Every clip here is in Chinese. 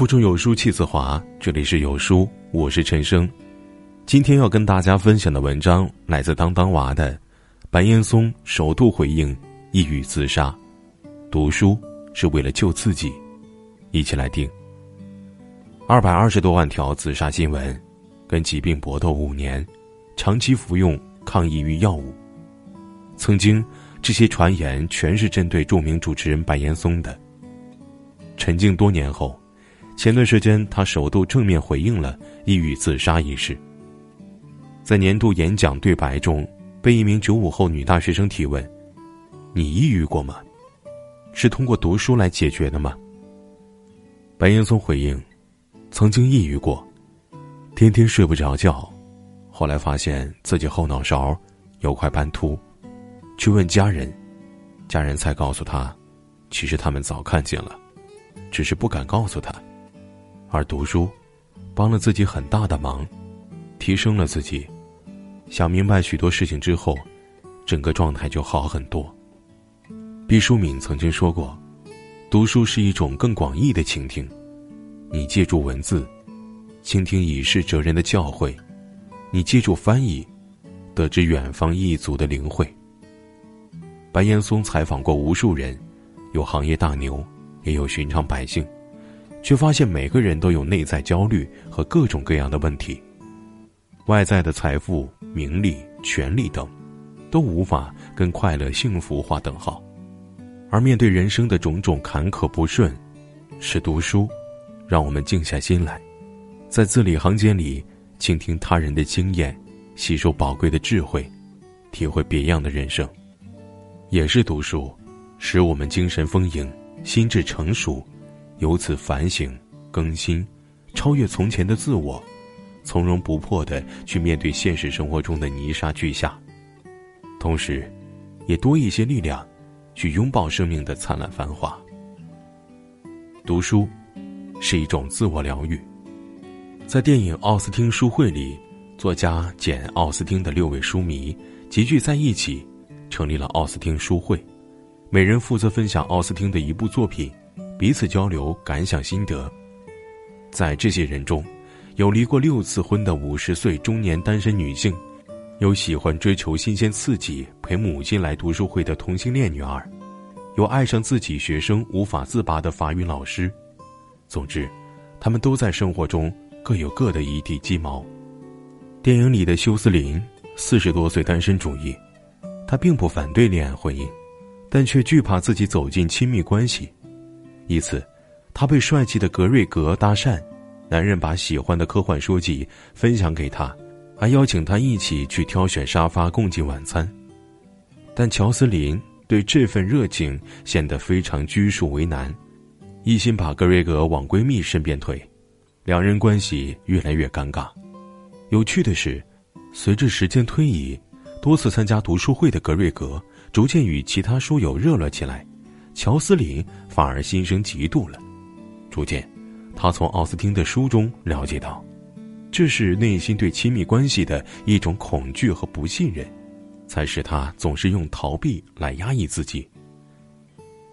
腹中有书气自华，这里是有书，我是陈生。今天要跟大家分享的文章来自当当娃的，白岩松首度回应抑郁自杀，读书是为了救自己，一起来听。二百二十多万条自杀新闻，跟疾病搏斗五年，长期服用抗抑郁药物。曾经，这些传言全是针对著名主持人白岩松的。沉静多年后。前段时间，他首度正面回应了抑郁自杀一事。在年度演讲对白中，被一名九五后女大学生提问：“你抑郁过吗？是通过读书来解决的吗？”白岩松回应：“曾经抑郁过，天天睡不着觉，后来发现自己后脑勺有块斑秃，去问家人，家人才告诉他，其实他们早看见了，只是不敢告诉他。”而读书，帮了自己很大的忙，提升了自己。想明白许多事情之后，整个状态就好很多。毕淑敏曾经说过：“读书是一种更广义的倾听，你借助文字，倾听已逝哲人的教诲；你借助翻译，得知远方异族的灵慧。”白岩松采访过无数人，有行业大牛，也有寻常百姓。却发现每个人都有内在焦虑和各种各样的问题。外在的财富、名利、权利等，都无法跟快乐、幸福划等号。而面对人生的种种坎坷不顺，是读书，让我们静下心来，在字里行间里倾听他人的经验，吸收宝贵的智慧，体会别样的人生。也是读书，使我们精神丰盈，心智成熟。由此反省、更新、超越从前的自我，从容不迫的去面对现实生活中的泥沙俱下，同时，也多一些力量，去拥抱生命的灿烂繁华。读书，是一种自我疗愈。在电影《奥斯汀书会》里，作家简·奥斯汀的六位书迷集聚在一起，成立了奥斯汀书会，每人负责分享奥斯汀的一部作品。彼此交流感想心得。在这些人中，有离过六次婚的五十岁中年单身女性，有喜欢追求新鲜刺激陪母亲来读书会的同性恋女儿，有爱上自己学生无法自拔的法语老师。总之，他们都在生活中各有各的一地鸡毛。电影里的休斯林，四十多岁单身主义，他并不反对恋爱婚姻，但却惧怕自己走进亲密关系。一次，他被帅气的格瑞格搭讪，男人把喜欢的科幻书籍分享给他，还邀请他一起去挑选沙发共进晚餐。但乔斯林对这份热情显得非常拘束为难，一心把格瑞格往闺蜜身边推，两人关系越来越尴尬。有趣的是，随着时间推移，多次参加读书会的格瑞格逐渐与其他书友热络起来。乔斯林反而心生嫉妒了，逐渐，他从奥斯汀的书中了解到，这是内心对亲密关系的一种恐惧和不信任，才使他总是用逃避来压抑自己。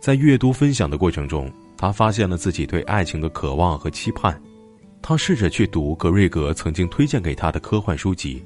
在阅读分享的过程中，他发现了自己对爱情的渴望和期盼，他试着去读格瑞格曾经推荐给他的科幻书籍，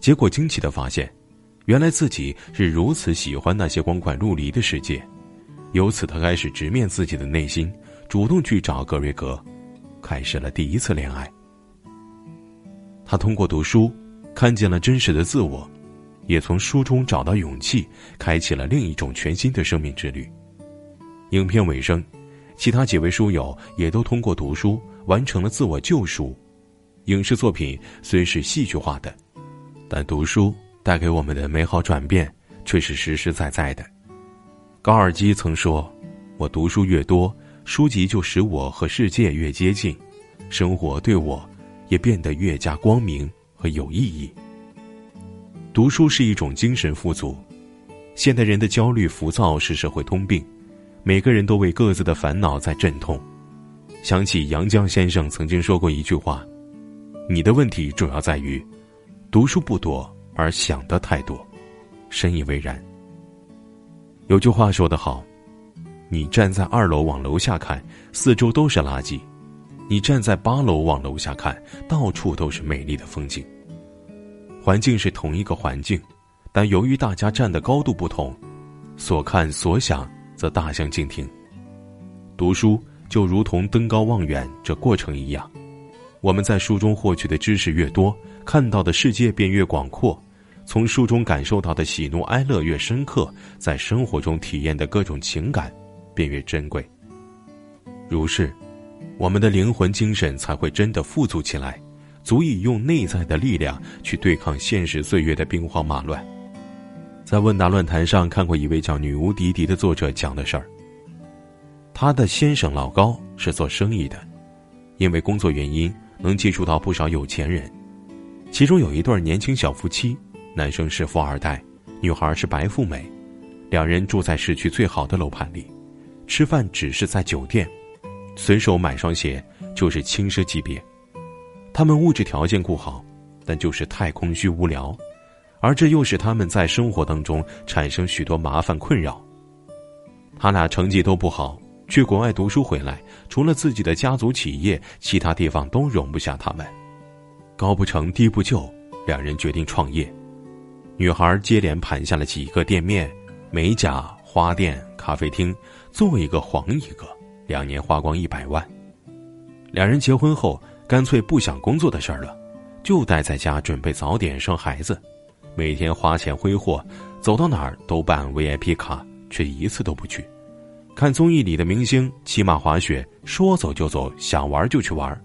结果惊奇的发现，原来自己是如此喜欢那些光怪陆离的世界。由此，他开始直面自己的内心，主动去找格瑞格，开始了第一次恋爱。他通过读书，看见了真实的自我，也从书中找到勇气，开启了另一种全新的生命之旅。影片尾声，其他几位书友也都通过读书完成了自我救赎。影视作品虽是戏剧化的，但读书带给我们的美好转变却是实实在在的。高尔基曾说：“我读书越多，书籍就使我和世界越接近，生活对我也变得越加光明和有意义。”读书是一种精神富足。现代人的焦虑、浮躁是社会通病，每个人都为各自的烦恼在阵痛。想起杨绛先生曾经说过一句话：“你的问题主要在于读书不多，而想的太多。”深以为然。有句话说得好：“你站在二楼往楼下看，四周都是垃圾；你站在八楼往楼下看，到处都是美丽的风景。环境是同一个环境，但由于大家站的高度不同，所看所想则大相径庭。读书就如同登高望远这过程一样，我们在书中获取的知识越多，看到的世界便越广阔，从书中感受到的喜怒哀乐越深刻，在生活中体验的各种情感便越珍贵。如是。我们的灵魂精神才会真的富足起来，足以用内在的力量去对抗现实岁月的兵荒马乱。在问答论坛上看过一位叫“女巫迪迪”的作者讲的事儿。他的先生老高是做生意的，因为工作原因能接触到不少有钱人，其中有一对年轻小夫妻，男生是富二代，女孩是白富美，两人住在市区最好的楼盘里，吃饭只是在酒店。随手买双鞋就是轻奢级别，他们物质条件不好，但就是太空虚无聊，而这又使他们在生活当中产生许多麻烦困扰。他俩成绩都不好，去国外读书回来，除了自己的家族企业，其他地方都容不下他们。高不成低不就，两人决定创业。女孩接连盘下了几个店面，美甲、花店、咖啡厅，做一个黄一个。两年花光一百万，两人结婚后干脆不想工作的事儿了，就待在家准备早点生孩子，每天花钱挥霍，走到哪儿都办 VIP 卡，却一次都不去。看综艺里的明星骑马滑雪，说走就走，想玩就去玩。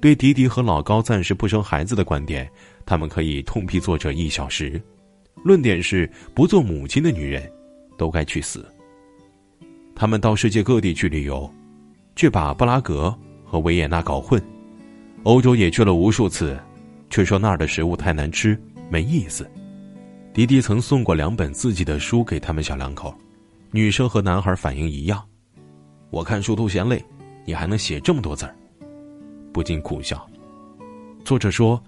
对迪迪和老高暂时不生孩子的观点，他们可以痛批作者一小时，论点是不做母亲的女人，都该去死。他们到世界各地去旅游，却把布拉格和维也纳搞混；欧洲也去了无数次，却说那儿的食物太难吃，没意思。迪迪曾送过两本自己的书给他们小两口，女生和男孩反应一样。我看书都嫌累，你还能写这么多字儿，不禁苦笑。作者说，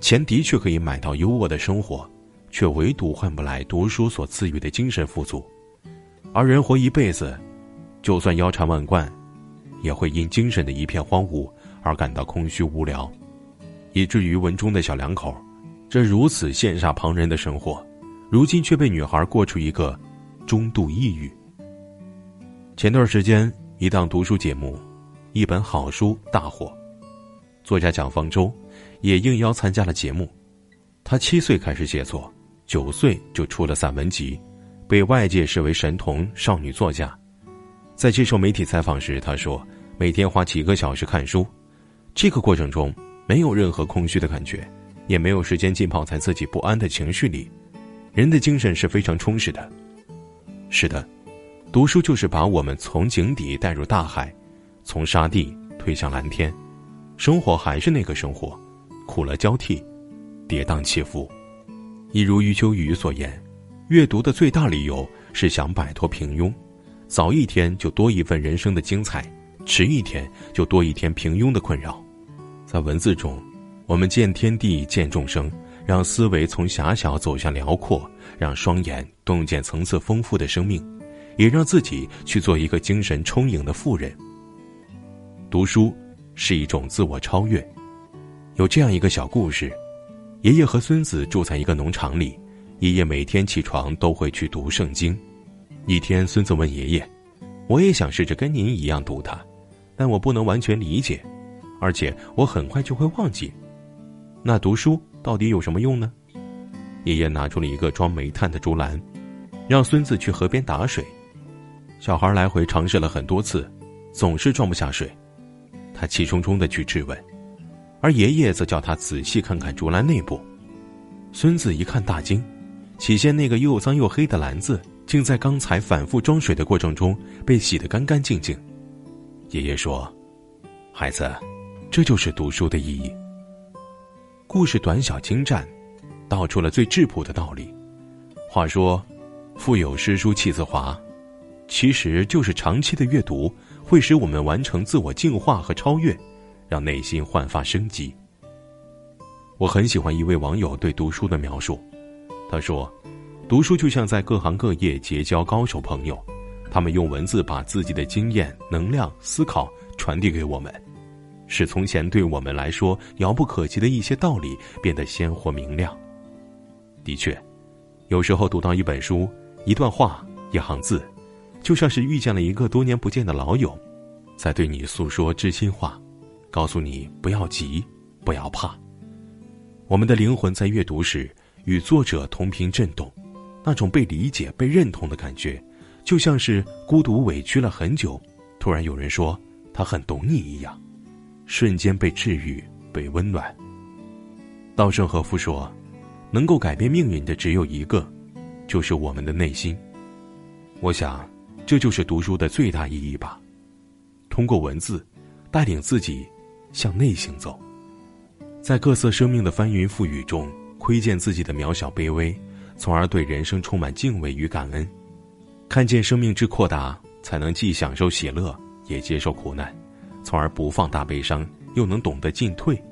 钱的确可以买到优渥的生活，却唯独换不来读书所赐予的精神富足，而人活一辈子。就算腰缠万贯，也会因精神的一片荒芜而感到空虚无聊，以至于文中的小两口，这如此羡煞旁人的生活，如今却被女孩过出一个中度抑郁。前段时间，一档读书节目，一本好书大火，作家蒋方舟也应邀参加了节目。他七岁开始写作，九岁就出了散文集，被外界视为神童少女作家。在接受媒体采访时，他说：“每天花几个小时看书，这个过程中没有任何空虚的感觉，也没有时间浸泡在自己不安的情绪里，人的精神是非常充实的。”是的，读书就是把我们从井底带入大海，从沙地推向蓝天。生活还是那个生活，苦乐交替，跌宕起伏。一如余秋雨所言：“阅读的最大理由是想摆脱平庸。”早一天就多一份人生的精彩，迟一天就多一天平庸的困扰。在文字中，我们见天地，见众生，让思维从狭小走向辽阔，让双眼洞见层次丰富的生命，也让自己去做一个精神充盈的富人。读书是一种自我超越。有这样一个小故事：爷爷和孙子住在一个农场里，爷爷每天起床都会去读圣经。一天，孙子问爷爷：“我也想试着跟您一样读它，但我不能完全理解，而且我很快就会忘记。那读书到底有什么用呢？”爷爷拿出了一个装煤炭的竹篮，让孙子去河边打水。小孩来回尝试了很多次，总是装不下水。他气冲冲的去质问，而爷爷则叫他仔细看看竹篮内部。孙子一看大惊，起先那个又脏又黑的篮子。竟在刚才反复装水的过程中被洗得干干净净。爷爷说：“孩子，这就是读书的意义。”故事短小精湛，道出了最质朴的道理。话说：“腹有诗书气自华”，其实就是长期的阅读会使我们完成自我净化和超越，让内心焕发生机。我很喜欢一位网友对读书的描述，他说。读书就像在各行各业结交高手朋友，他们用文字把自己的经验、能量、思考传递给我们，使从前对我们来说遥不可及的一些道理变得鲜活明亮。的确，有时候读到一本书、一段话、一行字，就像是遇见了一个多年不见的老友，在对你诉说知心话，告诉你不要急，不要怕。我们的灵魂在阅读时与作者同频震动，那种被理解、被认同的感觉，就像是孤独委屈了很久，突然有人说他很懂你一样。瞬间被治愈，被温暖。稻盛和夫说：“能够改变命运的只有一个，就是我们的内心。”我想，这就是读书的最大意义吧。通过文字，带领自己向内行走，在各色生命的翻云覆雨中，窥见自己的渺小卑微，从而对人生充满敬畏与感恩。看见生命之扩大，才能既享受喜乐，也接受苦难。从而不放大悲伤，又能懂得进退，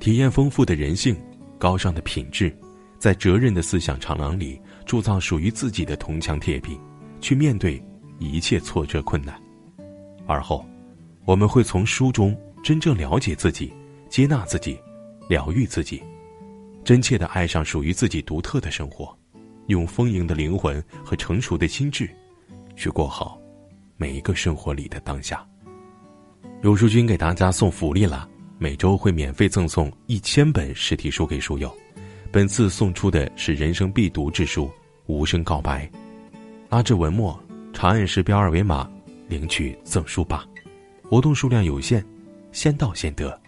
体验丰富的人性、高尚的品质，在责任的思想长廊里铸造属于自己的铜墙铁壁，去面对一切挫折困难。而后，我们会从书中真正了解自己，接纳自己，疗愈自己，真切的爱上属于自己独特的生活，用丰盈的灵魂和成熟的心智，去过好每一个生活里的当下。有书君给大家送福利了，每周会免费赠送一千本实体书给书友。本次送出的是人生必读之书《无声告白》，拉至文末，长按识标二维码领取赠书吧。活动数量有限，先到先得。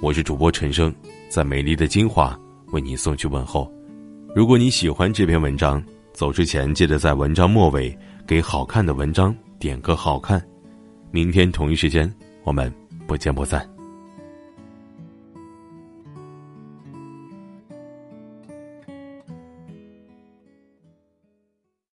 我是主播陈生，在美丽的金华为你送去问候。如果你喜欢这篇文章，走之前记得在文章末尾给好看的文章点个好看。明天同一时间，我们不见不散。